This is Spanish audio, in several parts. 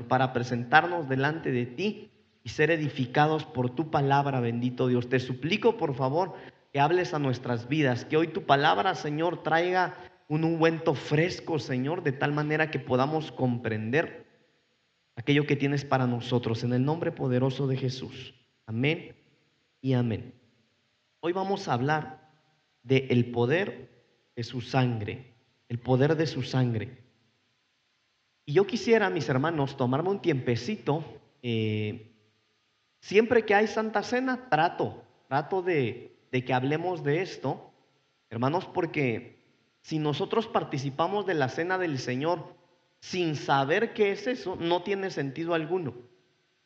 Para presentarnos delante de ti y ser edificados por tu palabra, bendito Dios. Te suplico, por favor, que hables a nuestras vidas, que hoy tu palabra, Señor, traiga un ungüento fresco, Señor, de tal manera que podamos comprender aquello que tienes para nosotros, en el nombre poderoso de Jesús. Amén y amén. Hoy vamos a hablar del el poder de su sangre, el poder de su sangre. Y yo quisiera, mis hermanos, tomarme un tiempecito. Eh, siempre que hay Santa Cena, trato, trato de, de que hablemos de esto, hermanos, porque si nosotros participamos de la cena del Señor sin saber qué es eso, no tiene sentido alguno.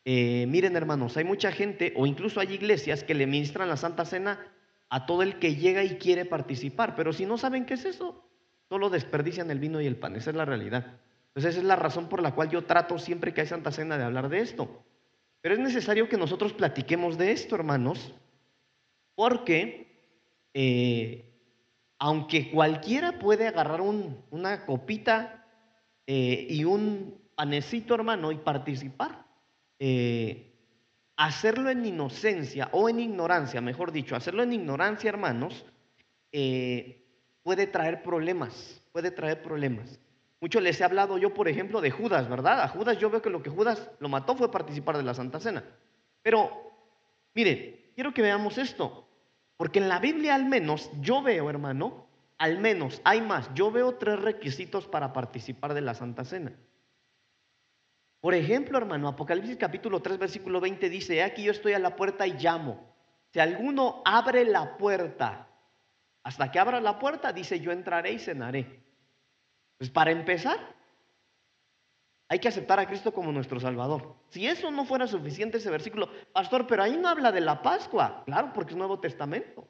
Eh, miren hermanos, hay mucha gente o incluso hay iglesias que le ministran la Santa Cena a todo el que llega y quiere participar, pero si no saben qué es eso, solo desperdician el vino y el pan, esa es la realidad. Entonces esa es la razón por la cual yo trato siempre que hay Santa Cena de hablar de esto. Pero es necesario que nosotros platiquemos de esto, hermanos, porque eh, aunque cualquiera puede agarrar una copita eh, y un panecito, hermano, y participar, eh, hacerlo en inocencia o en ignorancia, mejor dicho, hacerlo en ignorancia, hermanos, puede traer problemas, puede traer problemas. Mucho les he hablado yo, por ejemplo, de Judas, ¿verdad? A Judas yo veo que lo que Judas lo mató fue participar de la Santa Cena. Pero, mire, quiero que veamos esto, porque en la Biblia al menos yo veo, hermano, al menos hay más, yo veo tres requisitos para participar de la Santa Cena. Por ejemplo, hermano, Apocalipsis capítulo 3, versículo 20 dice, aquí yo estoy a la puerta y llamo. Si alguno abre la puerta, hasta que abra la puerta, dice, yo entraré y cenaré. Pues para empezar, hay que aceptar a Cristo como nuestro Salvador. Si eso no fuera suficiente ese versículo, pastor, pero ahí no habla de la Pascua. Claro, porque es Nuevo Testamento.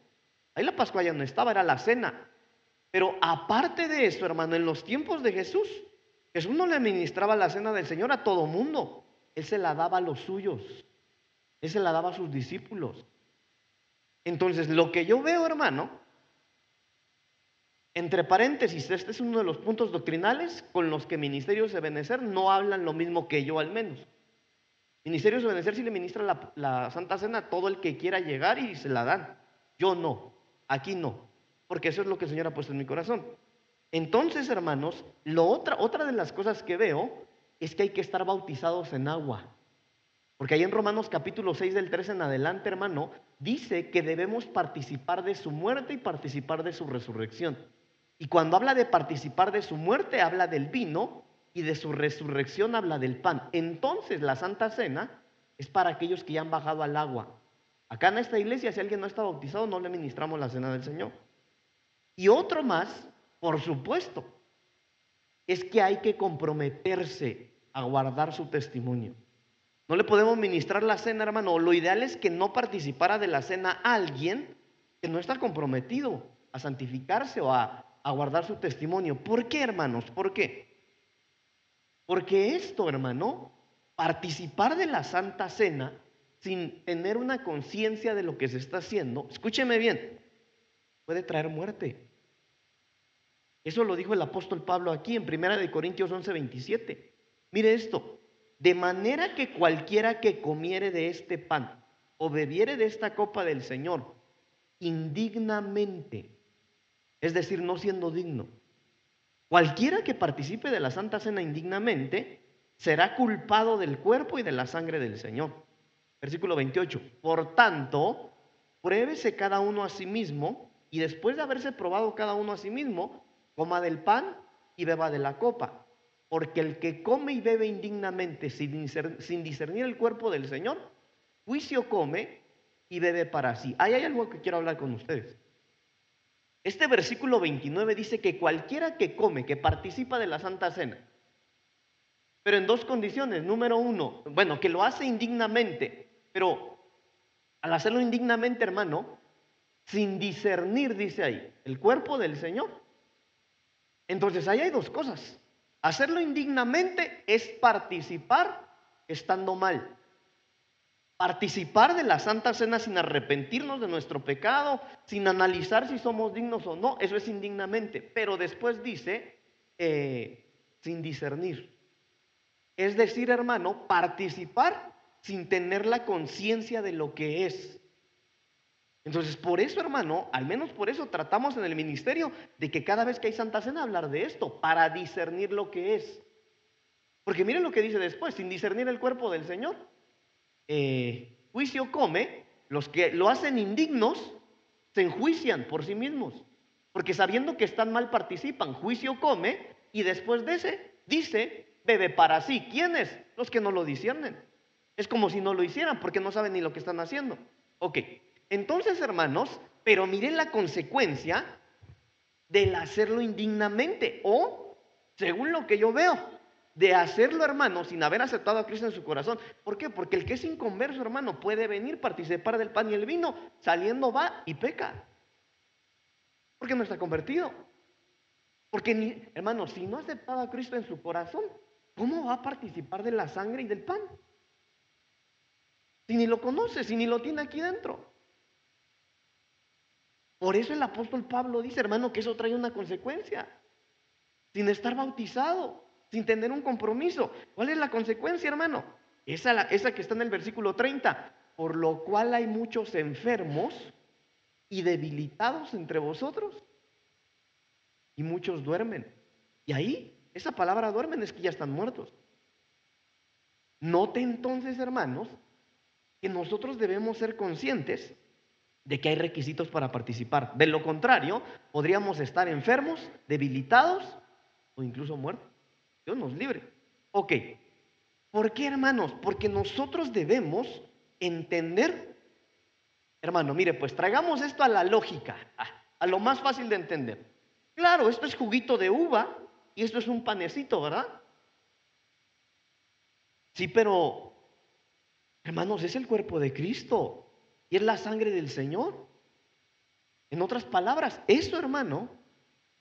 Ahí la Pascua ya no estaba, era la cena. Pero aparte de eso, hermano, en los tiempos de Jesús, Jesús no le administraba la cena del Señor a todo mundo. Él se la daba a los suyos. Él se la daba a sus discípulos. Entonces, lo que yo veo, hermano, entre paréntesis, este es uno de los puntos doctrinales con los que ministerios de Benecer no hablan lo mismo que yo al menos. Ministerios de Benecer si le ministra la, la, Santa Cena a todo el que quiera llegar y se la dan. Yo no, aquí no, porque eso es lo que el Señor ha puesto en mi corazón. Entonces, hermanos, lo otra, otra de las cosas que veo es que hay que estar bautizados en agua. Porque ahí en Romanos capítulo 6 del 3 en adelante, hermano, dice que debemos participar de su muerte y participar de su resurrección. Y cuando habla de participar de su muerte, habla del vino y de su resurrección habla del pan. Entonces la Santa Cena es para aquellos que ya han bajado al agua. Acá en esta iglesia, si alguien no está bautizado, no le ministramos la cena del Señor. Y otro más, por supuesto, es que hay que comprometerse a guardar su testimonio. No le podemos ministrar la cena, hermano. Lo ideal es que no participara de la cena alguien que no está comprometido a santificarse o a a guardar su testimonio. ¿Por qué, hermanos? ¿Por qué? Porque esto, hermano, participar de la Santa Cena sin tener una conciencia de lo que se está haciendo, escúcheme bien, puede traer muerte. Eso lo dijo el apóstol Pablo aquí en 1 de Corintios 11, 27. Mire esto, de manera que cualquiera que comiere de este pan o bebiere de esta copa del Señor indignamente es decir, no siendo digno. Cualquiera que participe de la Santa Cena indignamente será culpado del cuerpo y de la sangre del Señor. Versículo 28. Por tanto, pruébese cada uno a sí mismo y después de haberse probado cada uno a sí mismo, coma del pan y beba de la copa. Porque el que come y bebe indignamente sin discernir el cuerpo del Señor, juicio come y bebe para sí. Ahí hay algo que quiero hablar con ustedes. Este versículo 29 dice que cualquiera que come, que participa de la Santa Cena, pero en dos condiciones. Número uno, bueno, que lo hace indignamente, pero al hacerlo indignamente, hermano, sin discernir, dice ahí, el cuerpo del Señor. Entonces ahí hay dos cosas. Hacerlo indignamente es participar estando mal participar de la Santa Cena sin arrepentirnos de nuestro pecado, sin analizar si somos dignos o no, eso es indignamente. Pero después dice, eh, sin discernir. es decir, hermano, participar sin tener la conciencia de lo que es. Entonces, por eso, hermano, al menos por eso tratamos en el ministerio de que cada vez que hay Santa Cena hablar de esto, para discernir lo que es. Porque miren lo que dice después, sin discernir el cuerpo del Señor, eh, juicio come, los que lo hacen indignos se enjuician por sí mismos, porque sabiendo que están mal participan, juicio come y después de ese dice, bebe para sí. ¿Quiénes? Los que no lo disciernen. Es como si no lo hicieran porque no saben ni lo que están haciendo. Ok, entonces hermanos, pero miren la consecuencia del hacerlo indignamente o, según lo que yo veo, de hacerlo, hermano, sin haber aceptado a Cristo en su corazón. ¿Por qué? Porque el que es inconverso, hermano, puede venir, participar del pan y el vino, saliendo va y peca. Porque no está convertido. Porque, hermano, si no ha aceptado a Cristo en su corazón, ¿cómo va a participar de la sangre y del pan? Si ni lo conoce, si ni lo tiene aquí dentro. Por eso el apóstol Pablo dice, hermano, que eso trae una consecuencia. Sin estar bautizado, sin tener un compromiso. ¿Cuál es la consecuencia, hermano? Esa, esa que está en el versículo 30. Por lo cual hay muchos enfermos y debilitados entre vosotros. Y muchos duermen. Y ahí, esa palabra duermen es que ya están muertos. Note entonces, hermanos, que nosotros debemos ser conscientes de que hay requisitos para participar. De lo contrario, podríamos estar enfermos, debilitados o incluso muertos. Dios nos libre. Ok. ¿Por qué, hermanos? Porque nosotros debemos entender, hermano, mire, pues traigamos esto a la lógica, a, lo más fácil de entender. Claro, esto es juguito de uva y esto es un panecito, ¿verdad? Sí, pero, hermanos, es el cuerpo de Cristo. Y es la sangre del Señor. En otras palabras, eso, hermano,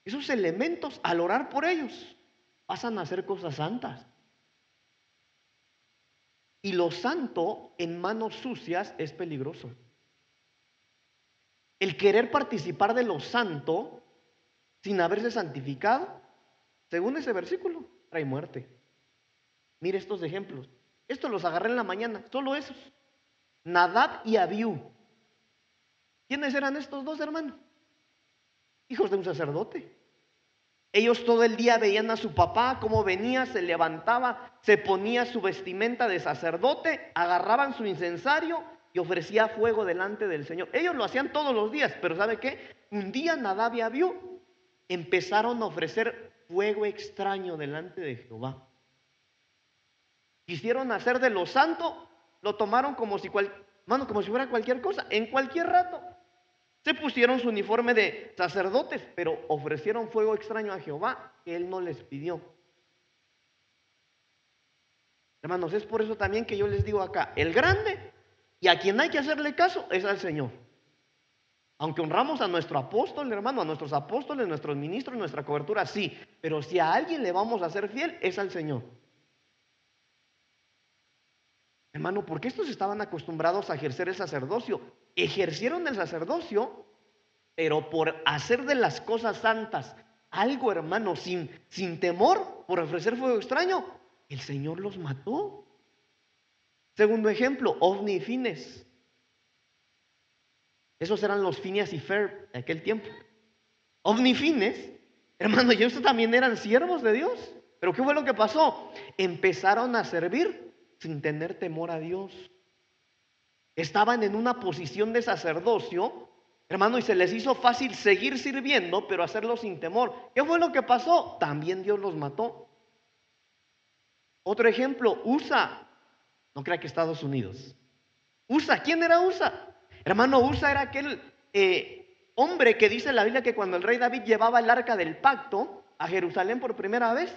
esos elementos, al orar por ellos, pasan a ser cosas santas. Y lo santo en manos sucias es peligroso. El querer participar de lo santo sin haberse santificado, según ese versículo, trae muerte. Mire estos ejemplos. Estos los agarré en la mañana, solo esos. Nadab y Abiú. ¿Quiénes eran estos dos hermanos? Hijos de un sacerdote. Ellos todo el día veían a su papá cómo venía, se levantaba, se ponía su vestimenta de sacerdote, agarraban su incensario y ofrecía fuego delante del Señor. Ellos lo hacían todos los días, pero ¿sabe qué? Un día Nadab y Abiú empezaron a ofrecer fuego extraño delante de Jehová. Quisieron hacer de lo santo lo tomaron como si, cual, como si fuera cualquier cosa, en cualquier rato. Se pusieron su uniforme de sacerdotes, pero ofrecieron fuego extraño a Jehová que él no les pidió. Hermanos, es por eso también que yo les digo acá, el grande y a quien hay que hacerle caso es al Señor. Aunque honramos a nuestro apóstol, hermano, a nuestros apóstoles, nuestros ministros, nuestra cobertura, sí. Pero si a alguien le vamos a ser fiel, es al Señor. Hermano, porque estos estaban acostumbrados a ejercer el sacerdocio. Ejercieron el sacerdocio, pero por hacer de las cosas santas algo, hermano, sin, sin temor, por ofrecer fuego extraño, el Señor los mató. Segundo ejemplo, ovni fines. Esos eran los fines y Fer de aquel tiempo. Ovni fines, hermano, y estos también eran siervos de Dios. Pero ¿qué fue lo que pasó? Empezaron a servir sin tener temor a Dios. Estaban en una posición de sacerdocio, hermano, y se les hizo fácil seguir sirviendo, pero hacerlo sin temor. ¿Qué fue lo que pasó? También Dios los mató. Otro ejemplo, USA. No crea que Estados Unidos. USA, ¿quién era USA? Hermano, USA era aquel eh, hombre que dice en la Biblia que cuando el rey David llevaba el arca del pacto a Jerusalén por primera vez,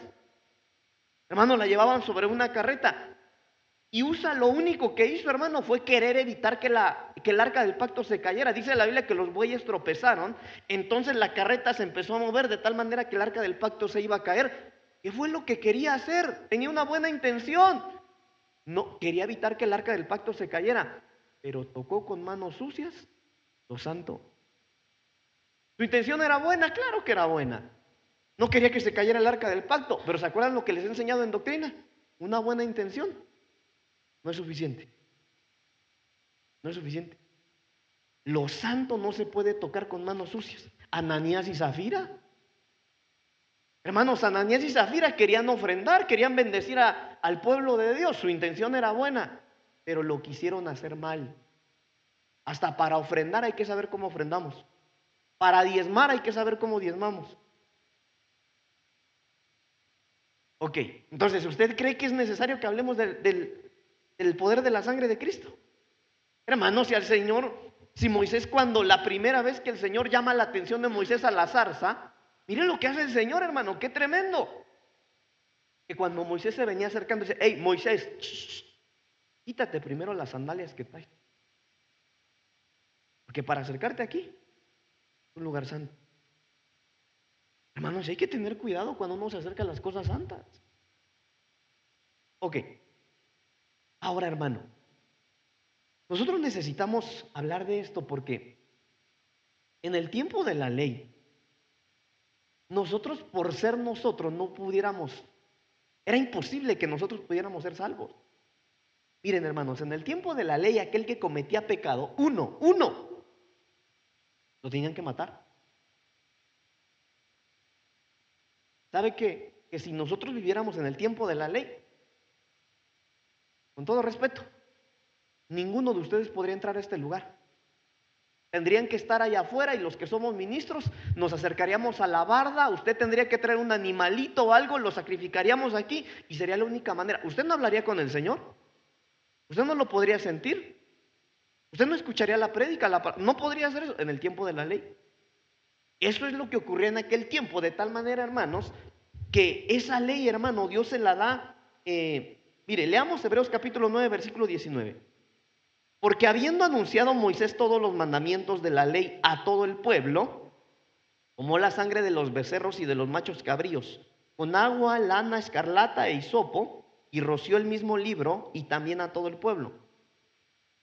hermano, la llevaban sobre una carreta. Y Usa lo único que hizo, hermano, fue querer evitar que, la, que el arca del pacto se cayera. Dice la Biblia que los bueyes tropezaron. Entonces la carreta se empezó a mover de tal manera que el arca del pacto se iba a caer. ¿Qué fue lo que quería hacer? Tenía una buena intención. No, quería evitar que el arca del pacto se cayera. Pero tocó con manos sucias lo santo. Su intención era buena, claro que era buena. No quería que se cayera el arca del pacto, pero ¿se acuerdan lo que les he enseñado en doctrina? una buena intención no es suficiente. No es suficiente. Lo santo no se puede tocar con manos sucias. Ananías y Zafira. Hermanos, Ananías y Zafira querían ofrendar, querían bendecir al pueblo de Dios. Su intención era buena, pero lo quisieron hacer mal. Hasta para ofrendar hay que saber cómo ofrendamos. Para diezmar hay que saber cómo diezmamos. Ok, entonces, ¿usted cree que es necesario que hablemos del, del poder de la sangre de Cristo? Hermanos, si al Señor, si Moisés cuando la primera vez que el Señor llama la atención de Moisés a la zarza, miren lo que hace el Señor, hermano, qué tremendo. Que cuando Moisés se venía acercando, dice, hey, Moisés, quítate primero las sandalias que traes. Porque para acercarte aquí, un lugar santo. Hermanos, hay que tener cuidado cuando uno se acerca a las cosas santas. Ok. Ahora, hermano, nosotros necesitamos hablar de esto porque en el tiempo de la ley, nosotros por ser nosotros no pudiéramos, era imposible que nosotros pudiéramos ser salvos. Miren hermanos, en el tiempo de la ley aquel que cometía pecado, uno, uno, lo tenían que matar. ¿Sabe qué? Que si nosotros viviéramos en el tiempo de la ley, con todo respeto, ninguno de ustedes podría entrar a este lugar. Tendrían que estar allá afuera y los que somos ministros nos acercaríamos a la barda, usted tendría que traer un animalito o algo, lo sacrificaríamos aquí y sería la única manera. ¿Usted no hablaría con el Señor? ¿Usted no lo podría sentir? ¿Usted no escucharía la prédica? no podría hacer eso en el tiempo de la ley. Eso es lo que ocurría en aquel tiempo, de tal manera, hermanos, que esa ley, hermano, Dios se la da. Eh, mire, leamos Hebreos capítulo 9, versículo 19. Porque habiendo anunciado Moisés todos los mandamientos de la ley a todo el pueblo, tomó la sangre de los becerros y de los machos cabríos, con agua, lana, escarlata e hisopo, y roció el mismo libro y también a todo el pueblo,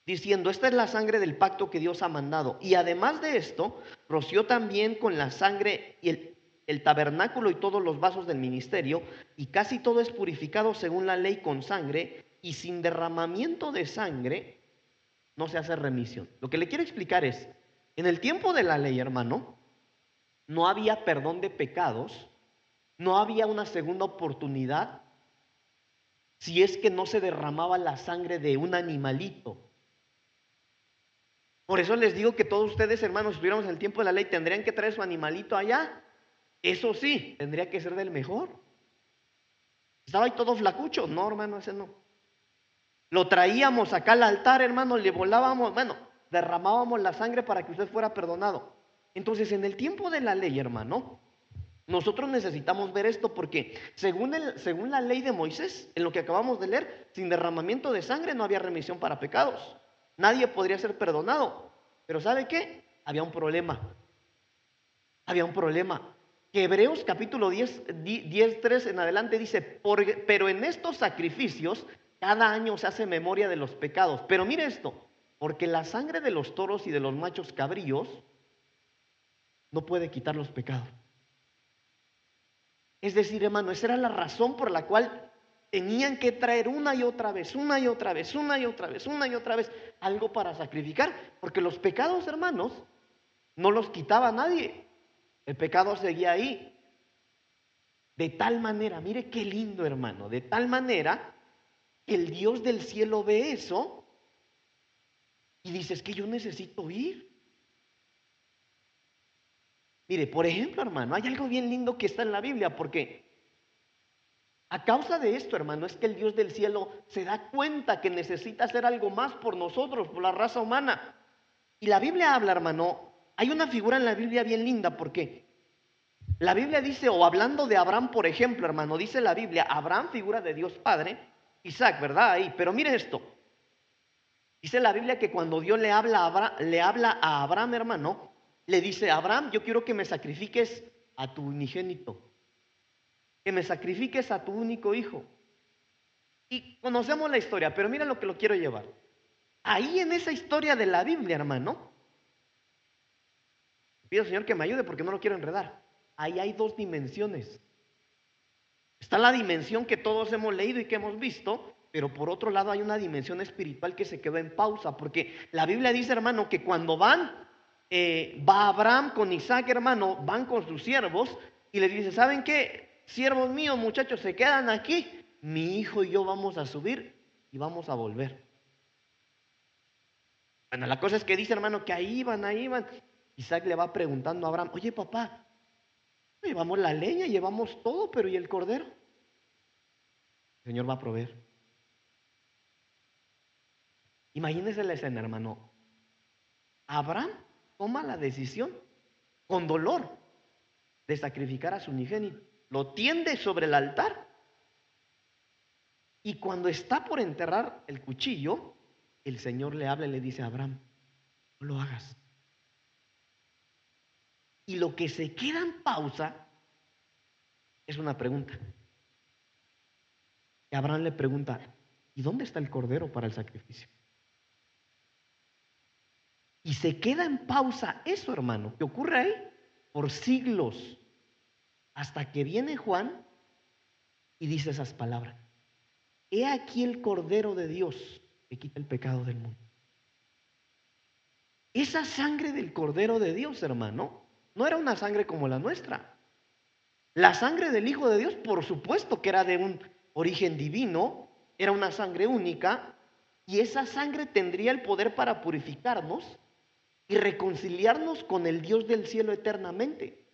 diciendo, esta es la sangre del pacto que Dios ha mandado. Y además de esto, roció también con la sangre y el, el tabernáculo y todos los vasos del ministerio, y casi todo es purificado según la ley con sangre, y sin derramamiento de sangre no se hace remisión. Lo que le quiero explicar es, en el tiempo de la ley, hermano, no había perdón de pecados, no había una segunda oportunidad si es que no se derramaba la sangre de un animalito. Por eso les digo que todos ustedes, hermanos, si estuviéramos en el tiempo de la ley, tendrían que traer su animalito allá. Eso sí, tendría que ser del mejor. Estaba ahí todo flacucho. No, hermano, ese no. Lo traíamos acá al altar, hermano, le volábamos, bueno, derramábamos la sangre para que usted fuera perdonado. Entonces, en el tiempo de la ley, hermano, nosotros necesitamos ver esto porque según, el, según la ley de Moisés, en lo que acabamos de leer, sin derramamiento de sangre no había remisión para pecados. Nadie podría ser perdonado. Pero ¿sabe qué? Había un problema. Había un problema. Hebreos capítulo 10, 10 3 en adelante dice, pero en estos sacrificios cada año se hace memoria de los pecados. Pero mire esto, porque la sangre de los toros y de los machos cabríos no puede quitar los pecados. Es decir, hermano, esa era la razón por la cual tenían que traer una y otra vez, una y otra vez, una y otra vez, una y otra vez algo para sacrificar. Porque los pecados, hermanos, no los quitaba nadie. El pecado seguía ahí. De tal manera, mire qué lindo, hermano, de tal manera el Dios del cielo ve eso y dice, es que yo necesito ir. Mire, por ejemplo, hermano, hay algo bien lindo que está en la Biblia, porque a causa de esto, hermano, es que el Dios del cielo se da cuenta que necesita hacer algo más por nosotros, por la raza humana. Y la Biblia habla, hermano, hay una figura en la Biblia bien linda, porque la Biblia dice, o hablando de Abraham, por ejemplo, hermano, dice la Biblia, Abraham figura de Dios Padre, Isaac, ¿verdad? Ahí. Pero mire esto. Dice la Biblia que cuando Dios le habla, a Abraham, le habla a Abraham, hermano, le dice, Abraham, yo quiero que me sacrifiques a tu unigénito, que me sacrifiques a tu único hijo. Y conocemos la historia, pero mira lo que lo quiero llevar. Ahí en esa historia de la Biblia, hermano, pido al Señor que me ayude porque no lo quiero enredar. Ahí hay dos dimensiones. Está la dimensión que todos hemos leído y que hemos visto, pero por otro lado hay una dimensión espiritual que se quedó en pausa, porque la Biblia dice, hermano, que cuando van, eh, va Abraham con Isaac, hermano, van con sus siervos y les dice, ¿saben qué? Siervos míos, muchachos, se quedan aquí, mi hijo y yo vamos a subir y vamos a volver. Bueno, la cosa es que dice, hermano, que ahí van, ahí van. Isaac le va preguntando a Abraham, oye papá, llevamos la leña, llevamos todo, pero ¿y el cordero? El Señor va a proveer. Imagínese la escena, hermano. Abraham toma la decisión con dolor de sacrificar a su unigénito. Lo tiende sobre el altar. Y cuando está por enterrar el cuchillo, el Señor le habla y le dice a Abraham, no lo hagas. Y lo que se queda en pausa es una pregunta. Y Abraham le pregunta, ¿y dónde está el cordero para el sacrificio? Y se queda en pausa eso, hermano, que ocurre ahí por siglos, hasta que viene Juan y dice esas palabras. He aquí el cordero de Dios que quita el pecado del mundo. Esa sangre del cordero de Dios, hermano, no era una sangre como la nuestra. La sangre del Hijo de Dios, por supuesto que era de un origen divino, era una sangre única, y esa sangre tendría el poder para purificarnos y reconciliarnos con el Dios del cielo eternamente.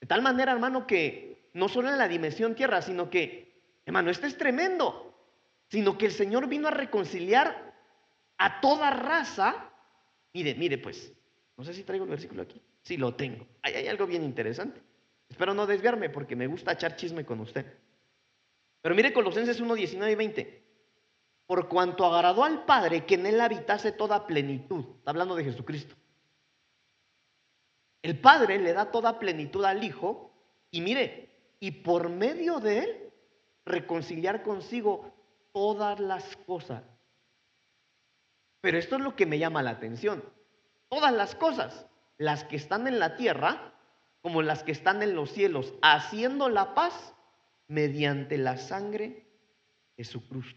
De tal manera, hermano, que no solo en la dimensión tierra, sino que, hermano, esto es tremendo, sino que el Señor vino a reconciliar a toda raza. Mire, mire pues, no sé si traigo el versículo aquí. Sí, lo tengo. hay algo bien interesante. Espero no desviarme porque me gusta echar chisme con usted. Pero mire Colosenses 1, 19 y 20. Por cuanto agradó al Padre que en él habitase toda plenitud. Está hablando de Jesucristo. El Padre le da toda plenitud al Hijo y mire, y por medio de él reconciliar consigo todas las cosas. Pero esto es lo que me llama la atención. Todas las cosas las que están en la tierra como las que están en los cielos, haciendo la paz mediante la sangre de su cruz.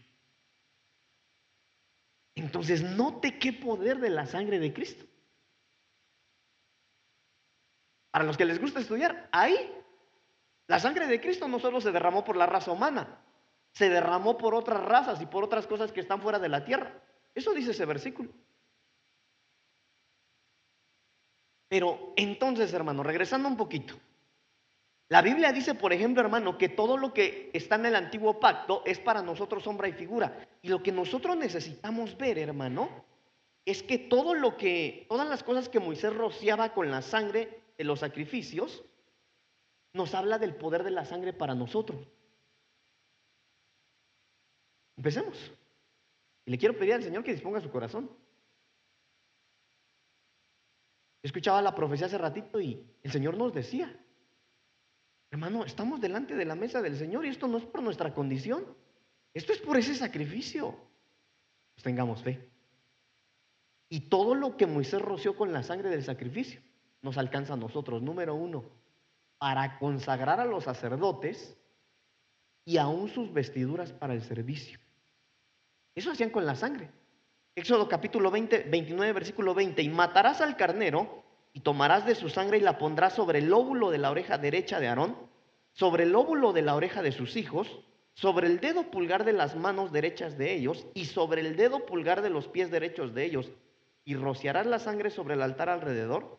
Entonces, note qué poder de la sangre de Cristo. Para los que les gusta estudiar, ahí la sangre de Cristo no solo se derramó por la raza humana, se derramó por otras razas y por otras cosas que están fuera de la tierra. Eso dice ese versículo. Pero entonces, hermano, regresando un poquito. La Biblia dice, por ejemplo, hermano, que todo lo que está en el antiguo pacto es para nosotros sombra y figura. Y lo que nosotros necesitamos ver, hermano, es que todo lo que, todas las cosas que Moisés rociaba con la sangre de los sacrificios, nos habla del poder de la sangre para nosotros. Empecemos. Y le quiero pedir al Señor que disponga su corazón escuchaba la profecía hace ratito y el Señor nos decía, hermano, estamos delante de la mesa del Señor y esto no es por nuestra condición, esto es por ese sacrificio. Pues tengamos fe. Y todo lo que Moisés roció con la sangre del sacrificio nos alcanza a nosotros. Número uno, para consagrar a los sacerdotes y aún sus vestiduras para el servicio. Eso hacían con la sangre. Éxodo capítulo 20, 29, versículo 20, y matarás al carnero y tomarás de su sangre y la pondrás sobre el lóbulo de la oreja derecha de Aarón, sobre el lóbulo de la oreja de sus hijos, sobre el dedo pulgar de las manos derechas de ellos y sobre el dedo pulgar de los pies derechos de ellos, y rociarás la sangre sobre el altar alrededor.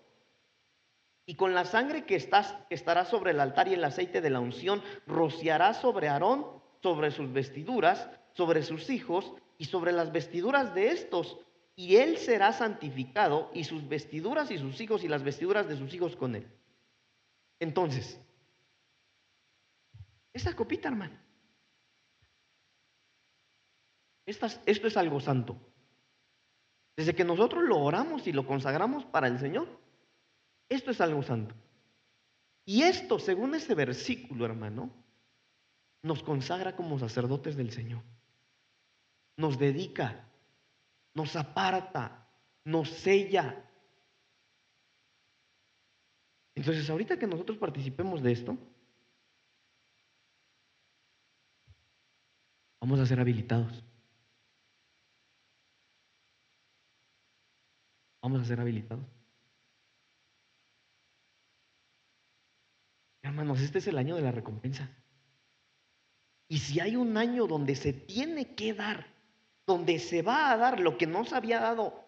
Y con la sangre que, estás, estará sobre el altar y el aceite de la unción, rociarás sobre Aarón, sobre sus vestiduras, sobre sus hijos y sobre las vestiduras de estos, y él será santificado, y sus vestiduras y sus hijos y las vestiduras de sus hijos con él. Entonces, esta copita, hermano, esto es algo santo. Desde que nosotros lo oramos y lo consagramos para el Señor, esto es algo santo. Y esto, según ese versículo, hermano, nos consagra como sacerdotes del Señor nos dedica, nos aparta, nos sella. Entonces, ahorita que nosotros participemos de esto, vamos a ser habilitados. Vamos a ser habilitados. Hermanos, este es el año de la recompensa. Y si hay un año donde se tiene que dar, donde se va a dar lo que no se había dado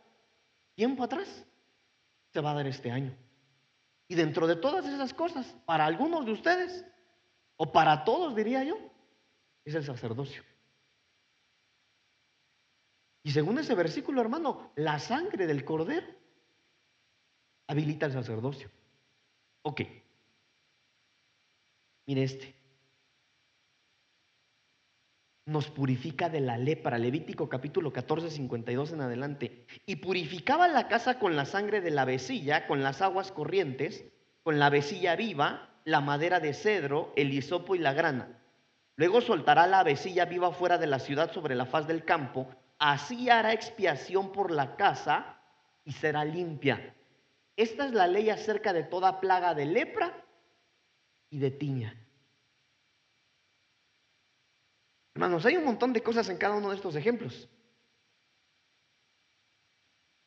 tiempo atrás, se va a dar este año. Y dentro de todas esas cosas, para algunos de ustedes, o para todos diría yo, es el sacerdocio. Y según ese versículo, hermano, la sangre del cordero habilita el sacerdocio. Ok. Mire este. Nos purifica de la lepra. Levítico capítulo 14, 52 en adelante. Y purificaba la casa con la sangre de la vecilla, con las aguas corrientes, con la vecilla viva, la madera de cedro, el hisopo y la grana. Luego soltará la vecilla viva fuera de la ciudad sobre la faz del campo así hará expiación por la casa y será limpia. Esta es la ley acerca de toda plaga de lepra y de tiña. Hermanos, hay un montón de cosas en cada uno de estos ejemplos.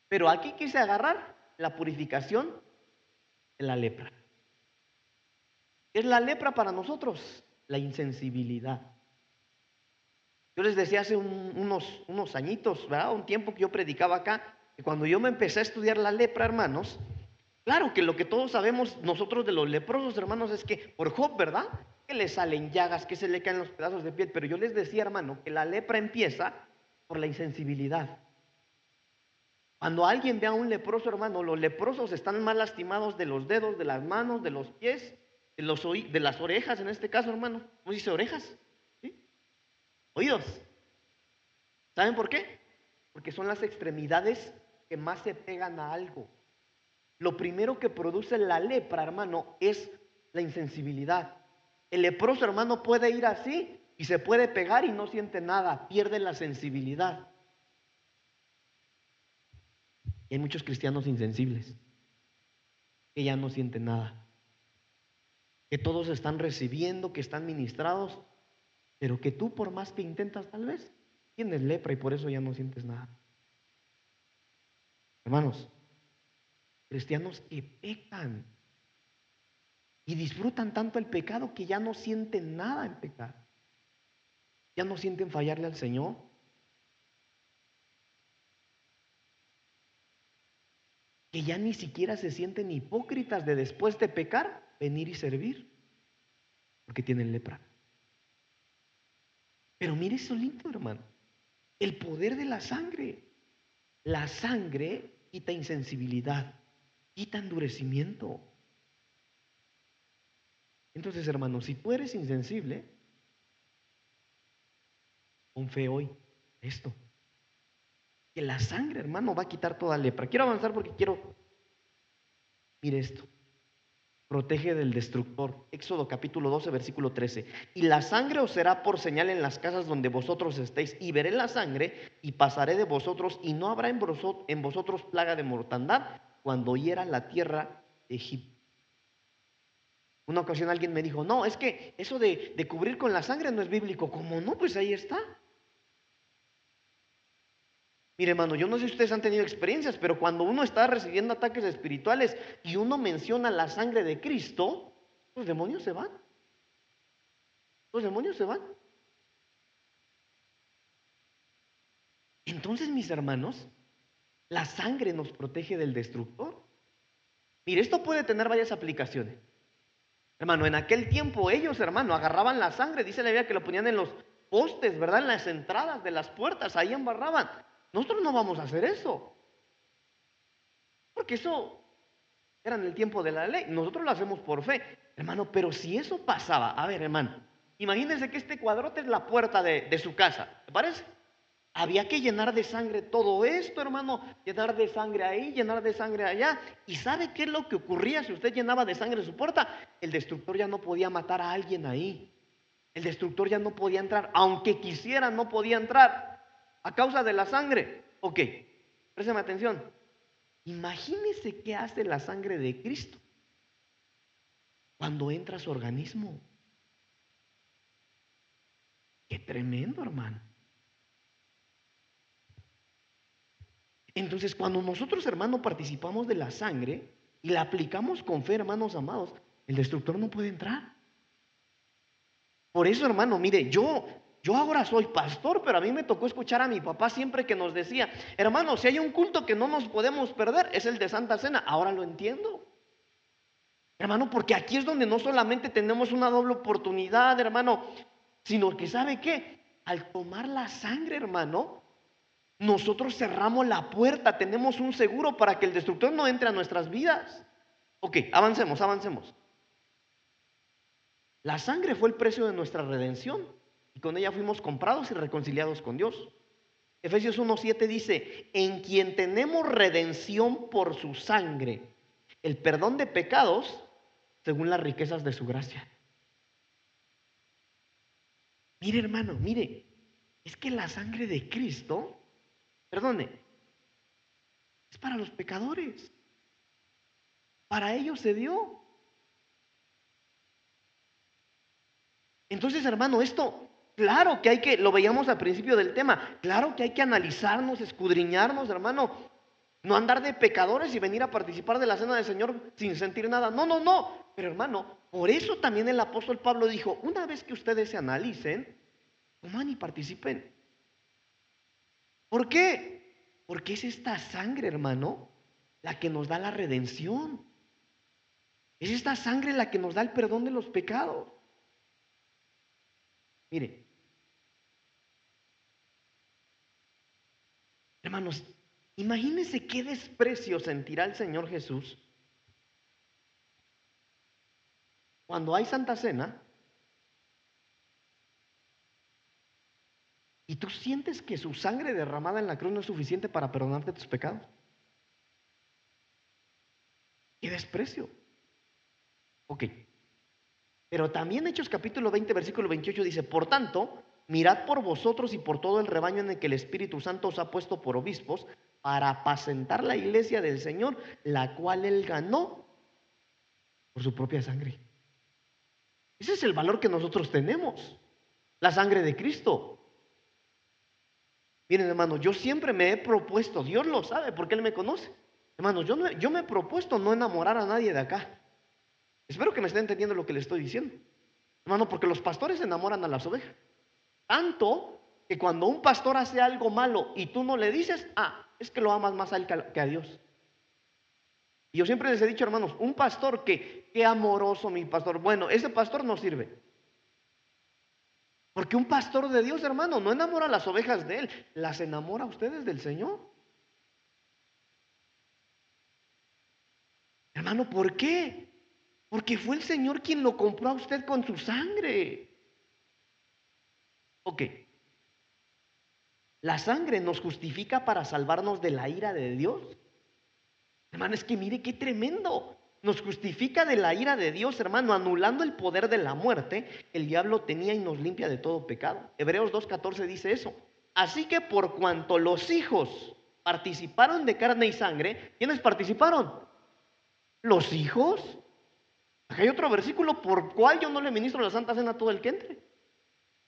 Pero aquí quise agarrar la purificación de la lepra. ¿Qué es la lepra para nosotros? La insensibilidad. Yo les decía hace unos, unos añitos, ¿verdad? Un tiempo que yo predicaba acá, que cuando yo me empecé a estudiar la lepra, hermanos, claro que lo que todos sabemos nosotros de los leprosos, hermanos, es que por Job, ¿verdad? Que le salen llagas, que se le caen los pedazos de piel, pero yo les decía, hermano, que la lepra empieza por la insensibilidad. Cuando alguien ve a un leproso, hermano, los leprosos están más lastimados de los dedos, de las manos, de los pies, de, los, de las orejas, en este caso, hermano. ¿Cómo dice orejas? Oídos. ¿Saben por qué? Porque son las extremidades que más se pegan a algo. Lo primero que produce la lepra, hermano, es la insensibilidad. El leproso, hermano, puede ir así y se puede pegar y no siente nada, pierde la sensibilidad. Y hay muchos cristianos insensibles que ya no sienten nada, que todos están recibiendo, que están ministrados, pero que tú por más que intentas tal vez, tienes lepra y por eso ya no sientes nada. Hermanos, cristianos que pecan y disfrutan tanto el pecado que ya no sienten nada en pecar. Ya no sienten fallarle al Señor. Que ya ni siquiera se sienten hipócritas de después de pecar, venir y servir, porque tienen lepra. Pero mire eso lindo, hermano. El poder de la sangre. La sangre quita insensibilidad, quita endurecimiento. Entonces, hermano, si tú eres insensible, con fe hoy esto. Que la sangre, hermano, va a quitar toda lepra. Quiero avanzar porque quiero, mire esto protege del destructor. Éxodo capítulo 12, versículo 13. Y la sangre os será por señal en las casas donde vosotros estéis, y veré la sangre y pasaré de vosotros, y no habrá en vosotros plaga de mortandad cuando hiera la tierra de Egipto. Una ocasión alguien me dijo, no, es que eso de, de cubrir con la sangre no es bíblico. ¿Cómo no? Pues ahí está. Mire, hermano, yo no sé si ustedes han tenido experiencias, pero cuando uno está recibiendo ataques espirituales y uno menciona la sangre de Cristo, los demonios se van. Los demonios se van. Entonces, mis hermanos, la sangre nos protege del destructor. Mire, esto puede tener varias aplicaciones. Hermano, en aquel tiempo ellos, hermano, agarraban la sangre, dice la Biblia que lo ponían en los postes, ¿verdad? En las entradas de las puertas, ahí embarraban. Nosotros no vamos a hacer eso. Porque eso era en el tiempo de la ley. Nosotros lo hacemos por fe. Hermano, pero si eso pasaba, a ver, hermano, imagínense que este cuadrote es la puerta de, su casa. ¿Te parece? Había que llenar de sangre todo esto, hermano, llenar de sangre ahí, llenar de sangre allá. ¿Y sabe qué es lo que ocurría si usted llenaba de sangre su puerta? El destructor ya no podía matar a alguien ahí. El destructor ya no podía entrar, aunque quisiera, no podía entrar a causa de la sangre. Ok, préstame atención. Imagínese qué hace la sangre de Cristo. cuando entra a su organismo. Qué tremendo, hermano. Entonces, cuando nosotros, hermano, participamos de la sangre y la aplicamos con fe, hermanos amados, el destructor no puede entrar. Por eso, hermano, mire, yo yo ahora soy pastor, pero a mí me tocó escuchar a mi papá siempre que nos decía, hermano, si hay un culto que no nos podemos perder, es el de Santa Cena. Ahora lo entiendo. Hermano, porque aquí es donde no solamente tenemos una doble oportunidad, hermano, sino que sabe qué, al tomar la sangre, hermano, nosotros cerramos la puerta, tenemos un seguro para que el destructor no entre a nuestras vidas. Ok, avancemos, avancemos. La sangre fue el precio de nuestra redención y con ella fuimos comprados y reconciliados con Dios. Efesios 1.7 dice, en quien tenemos redención por su sangre, el perdón de pecados según las riquezas de su gracia. Mire hermano, mire, es que la sangre de Cristo, perdone, es para los pecadores. Para ellos se dio. Entonces, hermano, esto Claro que hay que, lo veíamos al principio del tema, claro que hay que analizarnos, escudriñarnos, hermano. No andar de pecadores y venir a participar de la cena del Señor sin sentir nada. No, no, no. Pero hermano, por eso también el apóstol Pablo dijo, una vez que ustedes se analicen, coman y participen. ¿Por qué? Porque es esta sangre, hermano, la que nos da la redención. Es esta sangre la que nos da el perdón de los pecados. Mire, Hermanos, imagínense qué desprecio sentirá el Señor Jesús cuando hay Santa Cena y tú sientes que su sangre derramada en la cruz no es suficiente para perdonarte tus pecados. ¡Qué desprecio! Ok. Pero también Hechos capítulo 20, versículo 28 dice, por tanto, mirad por vosotros y por todo el rebaño en el que el Espíritu Santo os ha puesto por obispos para apacentar la iglesia del Señor, la cual él ganó por su propia sangre. Ese es el valor que nosotros tenemos, la sangre de Cristo. Miren, hermano, yo siempre me he propuesto, Dios lo sabe porque Él me conoce. Hermano, yo, yo me he propuesto no enamorar a nadie de acá. Espero que me estén entendiendo lo que le estoy diciendo. Hermano, porque los pastores enamoran a las ovejas. Tanto que cuando un pastor hace algo malo y tú no le dices, ah, es que lo amas más a él que a Dios. Y yo siempre les he dicho, hermanos, un pastor que, qué amoroso mi pastor. Bueno, ese pastor no sirve. Porque un pastor de Dios, hermano, no enamora a las ovejas de él, las enamora a ustedes del Señor. Hermano, ¿por qué? Porque fue el Señor quien lo compró a usted con su sangre. Ok. La sangre nos justifica para salvarnos de la ira de Dios. Hermano, es que mire qué tremendo. Nos justifica de la ira de Dios, hermano, anulando el poder de la muerte. El diablo tenía y nos limpia de todo pecado. Hebreos 2.14 dice eso. Así que por cuanto los hijos participaron de carne y sangre, ¿quiénes participaron? Los hijos. Acá hay otro versículo por cual yo no le ministro la Santa Cena a todo el que entre.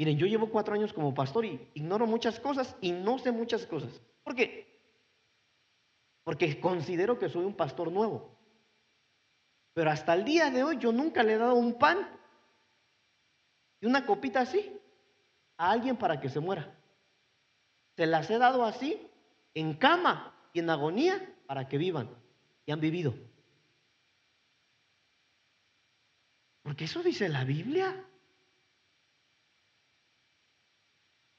Miren, yo llevo cuatro años como pastor y ignoro muchas cosas y no sé muchas cosas. ¿Por qué? Porque considero que soy un pastor nuevo. Pero hasta el día de hoy yo nunca le he dado un pan y una copita así a alguien para que se muera. Se las he dado así, en cama y en agonía, para que vivan. Y han vivido. Porque eso dice la Biblia.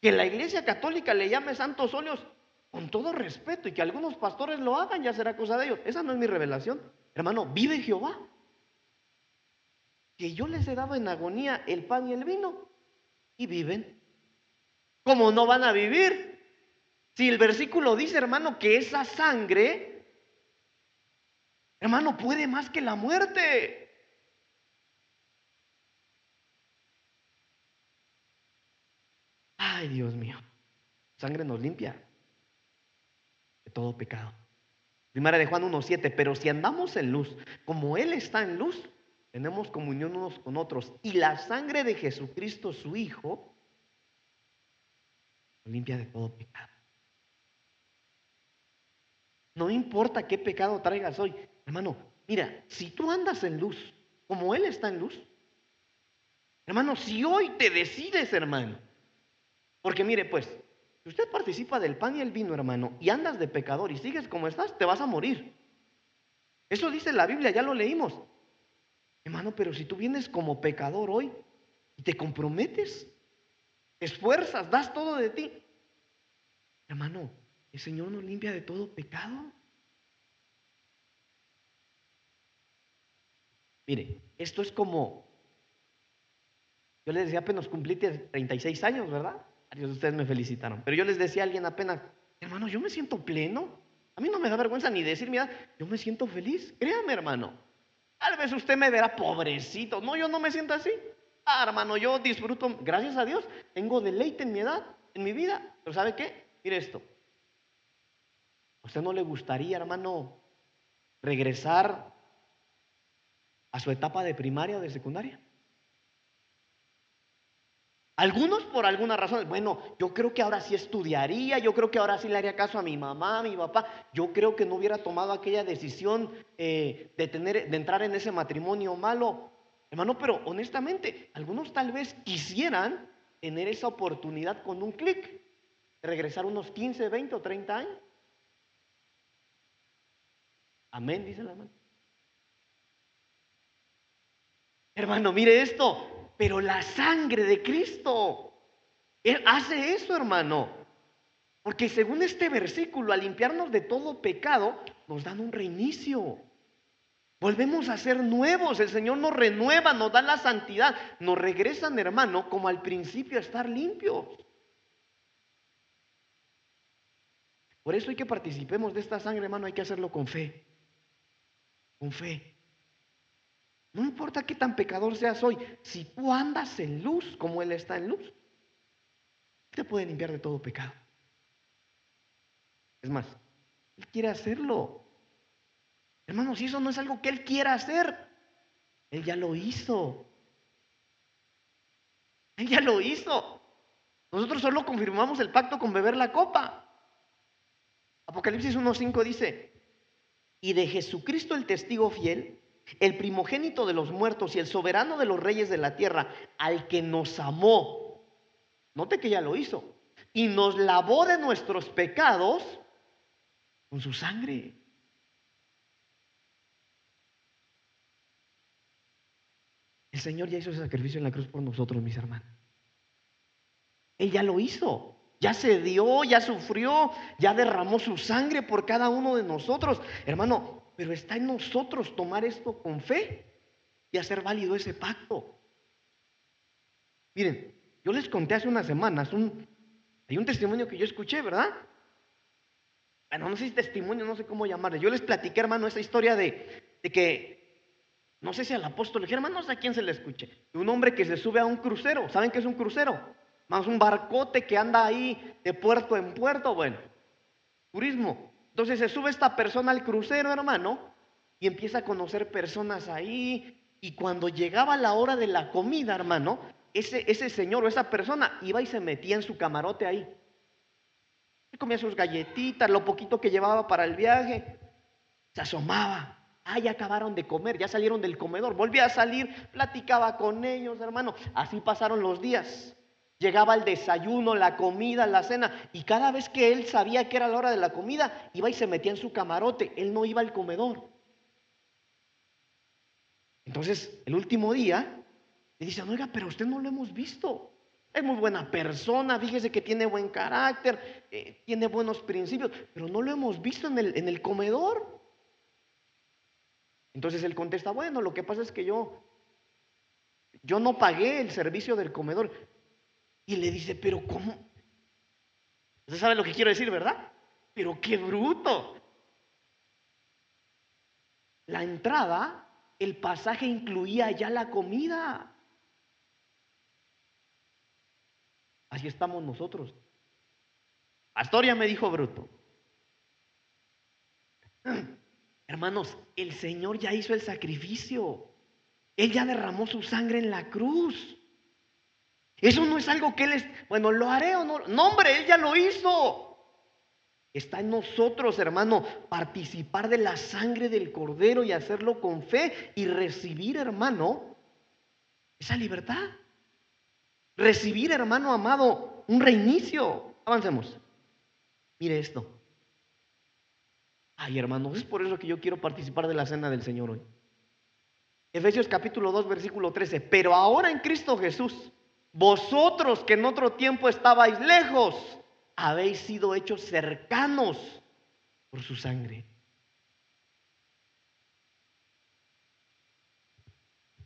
Que la iglesia católica le llame santos óleos con todo respeto y que algunos pastores lo hagan, ya será cosa de ellos. Esa no es mi revelación. Hermano, vive Jehová. que yo les he dado en agonía el pan y el vino y viven. ¿Cómo no van a vivir? Si el versículo dice, hermano, que esa sangre, hermano, puede más que la muerte. Ay, Dios mío. Sangre nos limpia de todo pecado. Primera de Juan 1.7, pero si andamos en luz, como Él está en luz, tenemos comunión unos con otros. Y la sangre de Jesucristo, su Hijo, nos limpia de todo pecado. No importa qué pecado traigas hoy. Hermano, mira, si tú andas en luz, como Él está en luz, hermano, si hoy te decides, hermano, porque mire, pues, si usted participa del pan y el vino, hermano, y andas de pecador y sigues como estás, te vas a morir. Eso dice la Biblia, ya lo leímos. Hermano, pero si tú vienes como pecador hoy y te comprometes, esfuerzas, das todo de ti, hermano, el Señor nos limpia de todo pecado. Mire, esto es como, yo les decía apenas cumplí 36 años, ¿verdad? Varios ustedes me felicitaron. Pero yo les decía a alguien apenas, hermano, yo me siento pleno. A mí no me da vergüenza ni decir, mira, yo me siento feliz. Créame, hermano. Tal vez usted me verá pobrecito. No, yo no me siento así. Ah, hermano, yo disfruto, gracias a Dios, tengo deleite en mi edad, en mi vida. Pero ¿sabe qué? Mire esto. ¿A usted no le gustaría, hermano, regresar a su etapa de primaria o de secundaria? Algunos por alguna razón, bueno, yo creo que ahora sí estudiaría, yo creo que ahora sí le haría caso a mi mamá, a mi papá, yo creo que no hubiera tomado aquella decisión eh, de, tener, de entrar en ese matrimonio malo. Hermano, pero honestamente, algunos tal vez quisieran tener esa oportunidad con un clic, regresar unos 15, 20 o 30 años. Amén, dice la mano. Hermano, mire esto, pero la sangre de Cristo Él hace eso, hermano. Porque según este versículo, al limpiarnos de todo pecado, nos dan un reinicio. Volvemos a ser nuevos. El Señor nos renueva, nos da la santidad. Nos regresan, hermano, como al principio a estar limpios. Por eso hay que participemos de esta sangre, hermano. Hay que hacerlo con fe. Con fe. No importa qué tan pecador seas hoy, si tú andas en luz como Él está en luz, te puede limpiar de todo pecado. Es más, Él quiere hacerlo. Hermanos, si eso no es algo que Él quiera hacer, Él ya lo hizo. Él ya lo hizo. Nosotros solo confirmamos el pacto con beber la copa. Apocalipsis 1.5 dice, y de Jesucristo el testigo fiel, el primogénito de los muertos y el soberano de los reyes de la tierra, al que nos amó. Note que ya lo hizo. Y nos lavó de nuestros pecados con su sangre. El Señor ya hizo ese sacrificio en la cruz por nosotros, mis hermanos. Él ya lo hizo. Ya se dio, ya sufrió, ya derramó su sangre por cada uno de nosotros. Hermano, pero está en nosotros tomar esto con fe y hacer válido ese pacto. Miren, yo les conté hace unas semanas, un, hay un testimonio que yo escuché, ¿verdad? Bueno, no sé si testimonio, no sé cómo llamarle. Yo les platiqué, hermano, esa historia de, de que, no sé si al apóstol, hermano, no sé a quién se le escuche, de un hombre que se sube a un crucero. ¿Saben qué es un crucero? Más un barcote que anda ahí de puerto en puerto, bueno, turismo. Entonces se sube esta persona al crucero, hermano, y empieza a conocer personas ahí. Y cuando llegaba la hora de la comida, hermano, ese, ese señor o esa persona iba y se metía en su camarote ahí. Se comía sus galletitas, lo poquito que llevaba para el viaje. Se asomaba. Ah, ya acabaron de comer, ya salieron del comedor. Volvía a salir, platicaba con ellos, hermano. Así pasaron los días. Llegaba el desayuno, la comida, la cena, y cada vez que él sabía que era la hora de la comida, iba y se metía en su camarote, él no iba al comedor. Entonces, el último día, le dice, oiga, pero usted no lo hemos visto. Es muy buena persona, fíjese que tiene buen carácter, eh, tiene buenos principios, pero no lo hemos visto en el, en el comedor. Entonces él contesta, bueno, lo que pasa es que yo yo no pagué el servicio del comedor. Y le dice, pero ¿cómo? Usted sabe lo que quiero decir, ¿verdad? Pero qué bruto. La entrada, el pasaje incluía ya la comida. Así estamos nosotros. Astoria me dijo bruto. Hermanos, el Señor ya hizo el sacrificio. Él ya derramó su sangre en la cruz. Eso no es algo que Él es, bueno, lo haré o no. No, hombre, Él ya lo hizo. Está en nosotros, hermano, participar de la sangre del cordero y hacerlo con fe y recibir, hermano, esa libertad. Recibir, hermano amado, un reinicio. Avancemos. Mire esto. Ay, hermanos, es por eso que yo quiero participar de la cena del Señor hoy. Efesios capítulo 2, versículo 13. Pero ahora en Cristo Jesús, vosotros que en otro tiempo estabais lejos, habéis sido hechos cercanos por su sangre.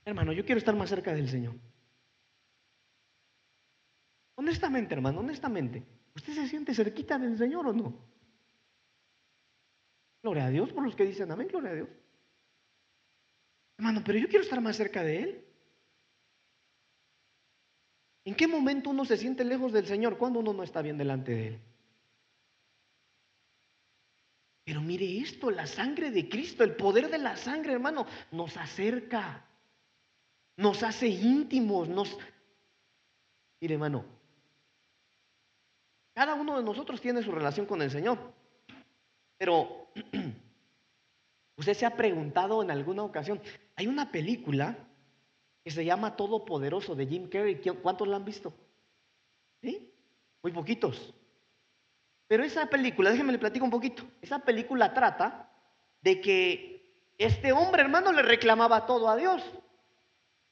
Hermano, yo quiero estar más cerca del Señor. Honestamente, hermano, honestamente, ¿usted se siente cerquita del Señor o no? Gloria a Dios por los que dicen amén, gloria a Dios. Hermano, pero yo quiero estar más cerca de Él. ¿En qué momento uno se siente lejos del Señor? Cuando uno no está bien delante de Él. Pero mire esto, la sangre de Cristo, el poder de la sangre, hermano, nos acerca, nos hace íntimos, nos... Mire, hermano, cada uno de nosotros tiene su relación con el Señor, pero usted se ha preguntado en alguna ocasión, hay una película que se llama Todopoderoso de Jim Carrey. ¿Cuántos la han visto? ¿Sí? Muy poquitos. Pero esa película, déjenme le platico un poquito. Esa película trata de que este hombre, hermano, le reclamaba todo a Dios.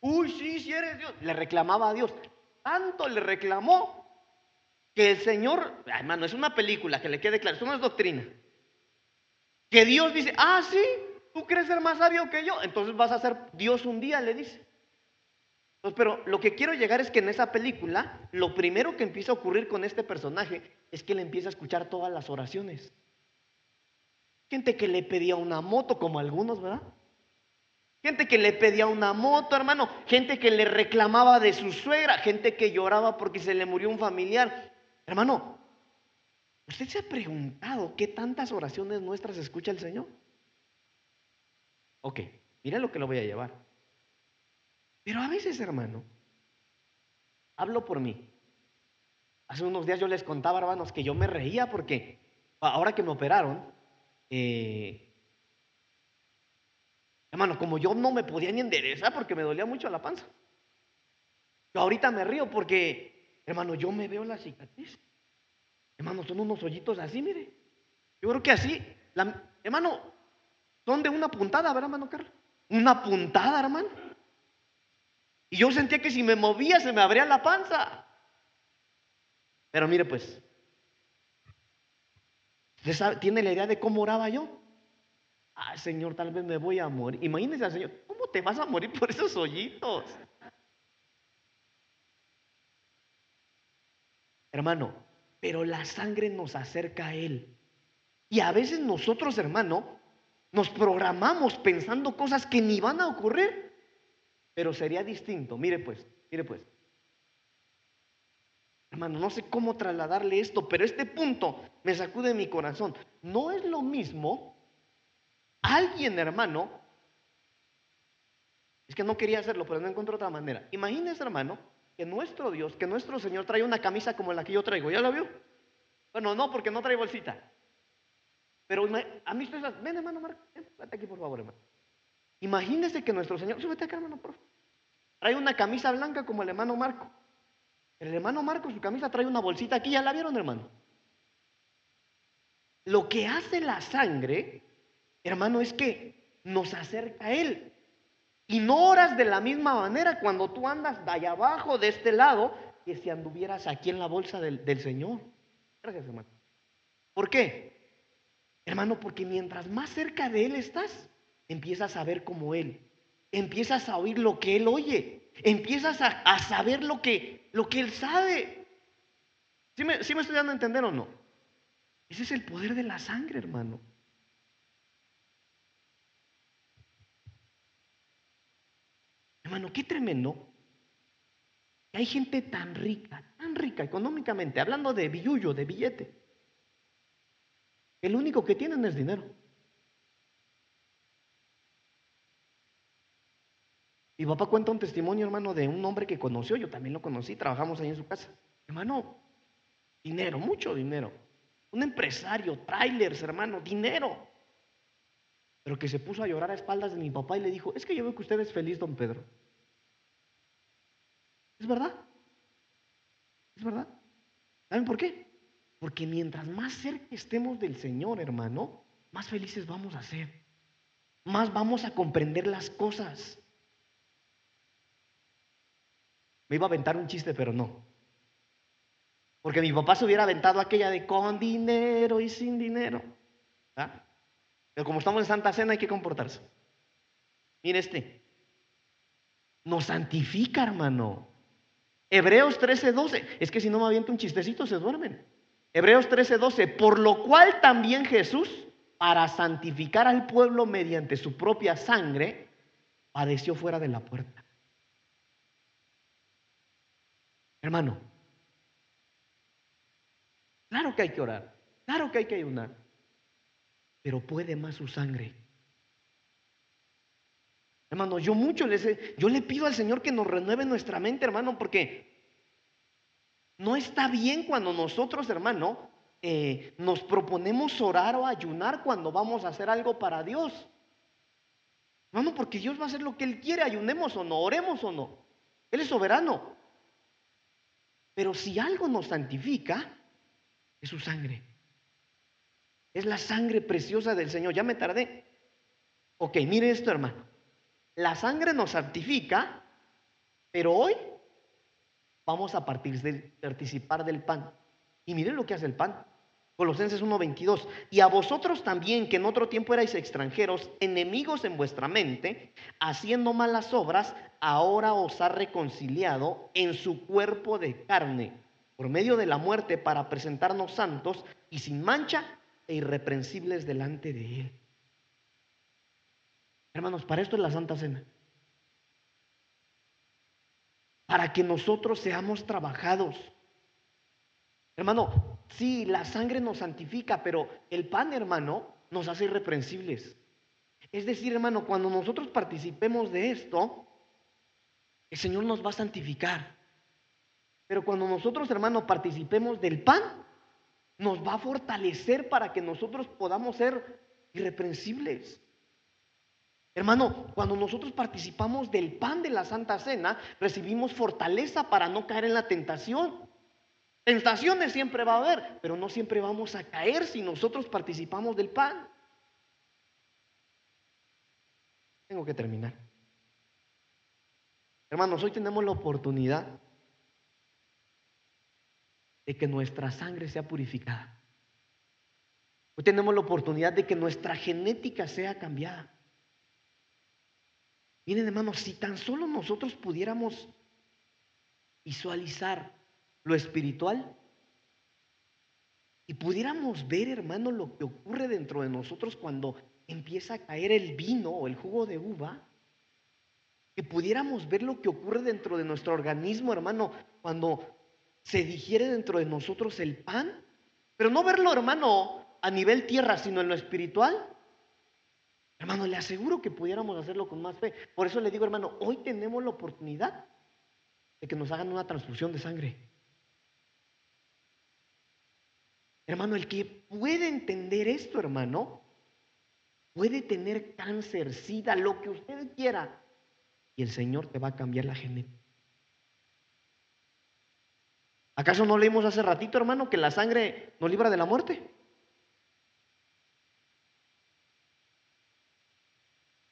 Uy, sí, sí eres Dios. Le reclamaba a Dios. Tanto le reclamó que el Señor, hermano, es una película que le quede claro, eso no es doctrina. Que Dios dice, ah, sí, tú crees ser más sabio que yo, entonces vas a ser Dios un día, le dice. Pero lo que quiero llegar es que en esa película, lo primero que empieza a ocurrir con este personaje es que él empieza a escuchar todas las oraciones. Gente que le pedía una moto, como algunos, ¿verdad? Gente que le pedía una moto, hermano. Gente que le reclamaba de su suegra. Gente que lloraba porque se le murió un familiar. Hermano, ¿usted se ha preguntado qué tantas oraciones nuestras escucha el Señor? Ok, mira lo que lo voy a llevar. Pero a veces, hermano, hablo por mí. Hace unos días yo les contaba, hermanos, que yo me reía porque ahora que me operaron, eh, hermano, como yo no me podía ni enderezar porque me dolía mucho la panza. Yo ahorita me río porque, hermano, yo me veo la cicatriz. Hermano, son unos hoyitos así, mire. Yo creo que así, hermano, son de una puntada, ¿verdad, hermano Carlos? Una puntada, hermano. Y yo sentía que si me movía se me abría la panza. Pero mire pues, tiene la idea de cómo oraba yo? Ay, Señor, tal vez me voy a morir. Imagínese al Señor, ¿cómo te vas a morir por esos hoyitos? Hermano, pero la sangre nos acerca a Él. Y a veces nosotros, hermano, nos programamos pensando cosas que ni van a ocurrir. Pero sería distinto. Mire pues, mire pues. Hermano, no sé cómo trasladarle esto, pero este punto me sacude mi corazón. No es lo mismo alguien, hermano, es que no quería hacerlo, pero no encontré otra manera. Imagínese, hermano, que nuestro Dios, que nuestro Señor trae una camisa como la que yo traigo. ¿Ya la vio? Bueno, no, porque no trae bolsita. Pero a mí ustedes, ven hermano Marco, ven, aquí por favor, hermano. Imagínese que nuestro Señor, súbete acá, hermano, por Trae una camisa blanca como el hermano Marco. El hermano Marco, su camisa trae una bolsita aquí, ¿ya la vieron, hermano? Lo que hace la sangre, hermano, es que nos acerca a Él. Y no oras de la misma manera cuando tú andas de allá abajo, de este lado, que si anduvieras aquí en la bolsa del, del Señor. Gracias, hermano. ¿Por qué? Hermano, porque mientras más cerca de Él estás, empiezas a ver como Él, empiezas a oír lo que Él oye. empiezas a, saber lo que, lo que Él sabe. ¿Sí me, ¿Sí me estoy dando a entender o no? Ese es el poder de la sangre, hermano. Hermano, qué tremendo. Hay gente tan rica, tan rica económicamente, hablando de billullo, de billete. El único que tienen es dinero. Mi papá cuenta un testimonio, hermano, de un hombre que conoció, yo también lo conocí, trabajamos ahí en su casa. Hermano, dinero, mucho dinero. Un empresario, trailers, hermano, dinero. Pero que se puso a llorar a espaldas de mi papá y le dijo, es que yo veo que usted es feliz, don Pedro. ¿Es verdad? ¿Es verdad? ¿Saben por qué? Porque mientras más cerca estemos del Señor, hermano, más felices vamos a ser. Más vamos a comprender las cosas. Me iba a aventar un chiste, pero no. Porque mi papá se hubiera aventado aquella de con dinero y sin dinero. ¿Ah? Pero como estamos en Santa Cena hay que comportarse. Mire este. Nos santifica, hermano. Hebreos 13:12. Es que si no me aviento un chistecito se duermen. Hebreos 13:12. Por lo cual también Jesús, para santificar al pueblo mediante su propia sangre, padeció fuera de la puerta. Hermano, claro que hay que orar, claro que hay que ayunar, pero puede más su sangre. Hermano, yo mucho les, yo le pido al Señor que nos renueve nuestra mente, hermano, porque no está bien cuando nosotros, hermano, eh, nos proponemos orar o ayunar cuando vamos a hacer algo para Dios. Hermano, porque Dios va a hacer lo que Él quiere, ayunemos o no, oremos o no. Él es soberano. Pero si algo nos santifica, es su sangre. Es la sangre preciosa del Señor. Ya me tardé. Ok, mire esto, hermano. La sangre nos santifica, pero hoy vamos a participar del pan. Y miren lo que hace el pan. Colosenses 1:22. Y a vosotros también, que en otro tiempo erais extranjeros, enemigos en vuestra mente, haciendo malas obras, ahora os ha reconciliado en su cuerpo de carne, por medio de la muerte, para presentarnos santos y sin mancha e irreprensibles delante de Él. Hermanos, para esto es la Santa Cena. Para que nosotros seamos trabajados Hermano, sí, la sangre nos santifica, pero el pan, hermano, nos hace irreprensibles. Es decir, hermano, cuando nosotros participemos de esto, el Señor nos va a santificar. Pero cuando nosotros, hermano, participemos del pan, nos va a fortalecer para que nosotros podamos ser irreprensibles. Hermano, cuando nosotros participamos del pan de la Santa Cena, recibimos fortaleza para no caer en la tentación. Tentaciones siempre va a haber, pero no siempre vamos a caer si nosotros participamos del pan. Tengo que terminar. Hermanos, hoy tenemos la oportunidad de que nuestra sangre sea purificada. Hoy tenemos la oportunidad de que nuestra genética sea cambiada. Miren, hermanos, si tan solo nosotros pudiéramos visualizar lo espiritual y pudiéramos ver, hermano, lo que ocurre dentro de nosotros cuando empieza a caer el vino o el jugo de uva, que pudiéramos ver lo que ocurre dentro de nuestro organismo, hermano, cuando se digiere dentro de nosotros el pan, pero no verlo, hermano, a nivel tierra, sino en lo espiritual. Hermano, le aseguro que pudiéramos hacerlo con más fe. Por eso le digo, hermano, hoy tenemos la oportunidad de que nos hagan una transfusión de sangre. Hermano, el que puede entender esto, hermano, puede tener cáncer, sida, lo que usted quiera, y el Señor te va a cambiar la genética. ¿Acaso no leímos hace ratito, hermano, que la sangre nos libra de la muerte?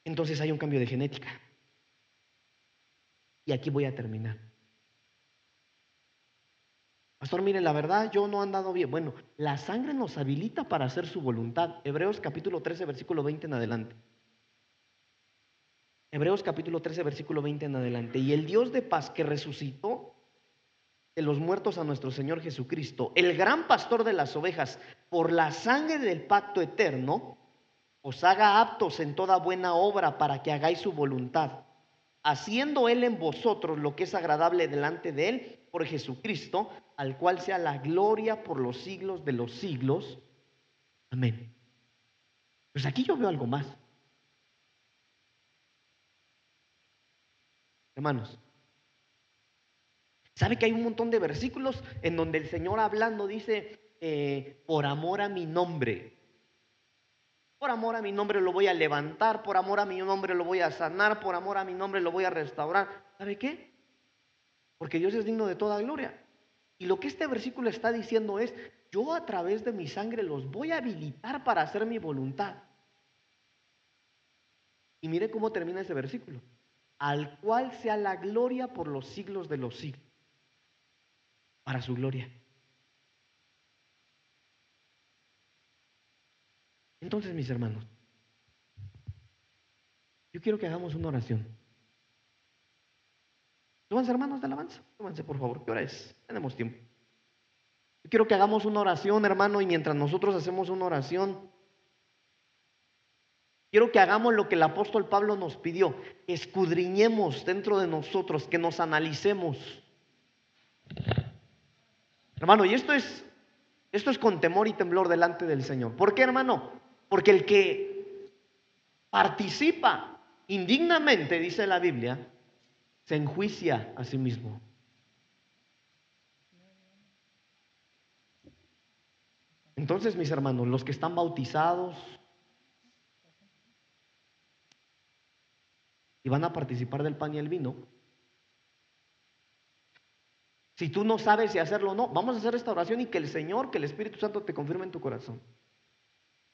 Entonces hay un cambio de genética. Y aquí voy a terminar. Pastor, mire, la verdad yo no he andado bien. Bueno, la sangre nos habilita para hacer su voluntad. Hebreos capítulo 13, versículo 20 en adelante. Hebreos capítulo 13, versículo 20 en adelante. Y el Dios de paz que resucitó de los muertos a nuestro Señor Jesucristo, el gran pastor de las ovejas, por la sangre del pacto eterno, os haga aptos en toda buena obra para que hagáis su voluntad, haciendo Él en vosotros lo que es agradable delante de Él por Jesucristo, al cual sea la gloria por los siglos de los siglos. Amén. Pues aquí yo veo algo más. Hermanos, ¿sabe que hay un montón de versículos en donde el Señor hablando dice, eh, por amor a mi nombre? Por amor a mi nombre lo voy a levantar, por amor a mi nombre lo voy a sanar, por amor a mi nombre lo voy a restaurar. ¿Sabe qué? Porque Dios es digno de toda gloria. Y lo que este versículo está diciendo es, yo a través de mi sangre los voy a habilitar para hacer mi voluntad. Y mire cómo termina ese versículo. Al cual sea la gloria por los siglos de los siglos. Para su gloria. Entonces, mis hermanos, yo quiero que hagamos una oración. Súbanse, hermanos de alabanza. Súbanse, por favor. ¿Qué hora es? Tenemos tiempo. Yo quiero que hagamos una oración, hermano, y mientras nosotros hacemos una oración, quiero que hagamos lo que el apóstol Pablo nos pidió. Escudriñemos dentro de nosotros, que nos analicemos. Hermano, y esto es, esto es con temor y temblor delante del Señor. ¿Por qué, hermano? Porque el que participa indignamente, dice la Biblia, se enjuicia a sí mismo. Entonces, mis hermanos, los que están bautizados y van a participar del pan y el vino, si tú no sabes si hacerlo o no, vamos a hacer esta oración y que el Señor, que el Espíritu Santo te confirme en tu corazón.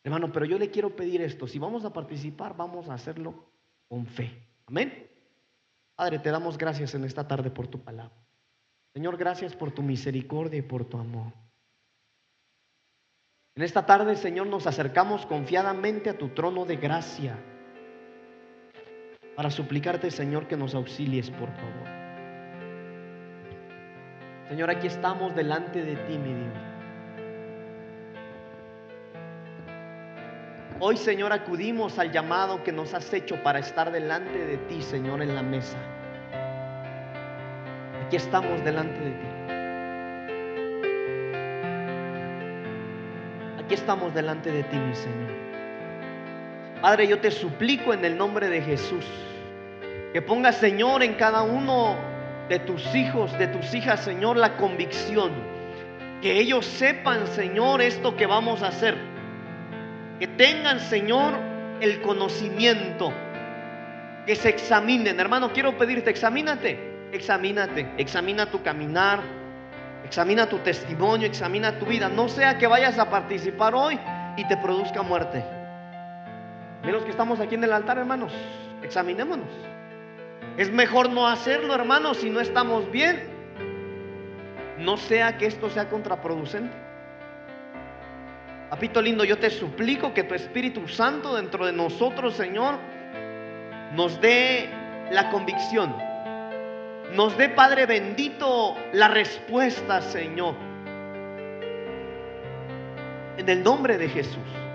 Hermano, pero yo le quiero pedir esto. Si vamos a participar, vamos a hacerlo con fe. Amén. Padre, te damos gracias en esta tarde por tu palabra. Señor, gracias por tu misericordia y por tu amor. En esta tarde, Señor, nos acercamos confiadamente a tu trono de gracia para suplicarte, Señor, que nos auxilies, por favor. Señor, aquí estamos delante de ti, mi Dios. Hoy, Señor, acudimos al llamado que nos has hecho para estar delante de ti, Señor, en la mesa. Aquí estamos delante de ti. Aquí estamos delante de ti, mi Señor. Padre, yo te suplico en el nombre de Jesús que pongas, Señor, en cada uno de tus hijos, de tus hijas, Señor, la convicción. Que ellos sepan, Señor, esto que vamos a hacer que tengan, Señor, el conocimiento, que se examinen. Hermano, quiero pedirte, examínate, examínate, examina tu caminar, examina tu testimonio, examina tu vida. No sea que vayas a participar hoy y te produzca muerte. Miren los que estamos aquí en el altar, hermanos, examinémonos. Es mejor no hacerlo, hermanos, si no estamos bien. No sea que esto sea contraproducente. Papito lindo, yo te suplico que tu Espíritu Santo dentro de nosotros, Señor, nos dé la convicción. Nos dé, Padre bendito, la respuesta, Señor. En el nombre de Jesús.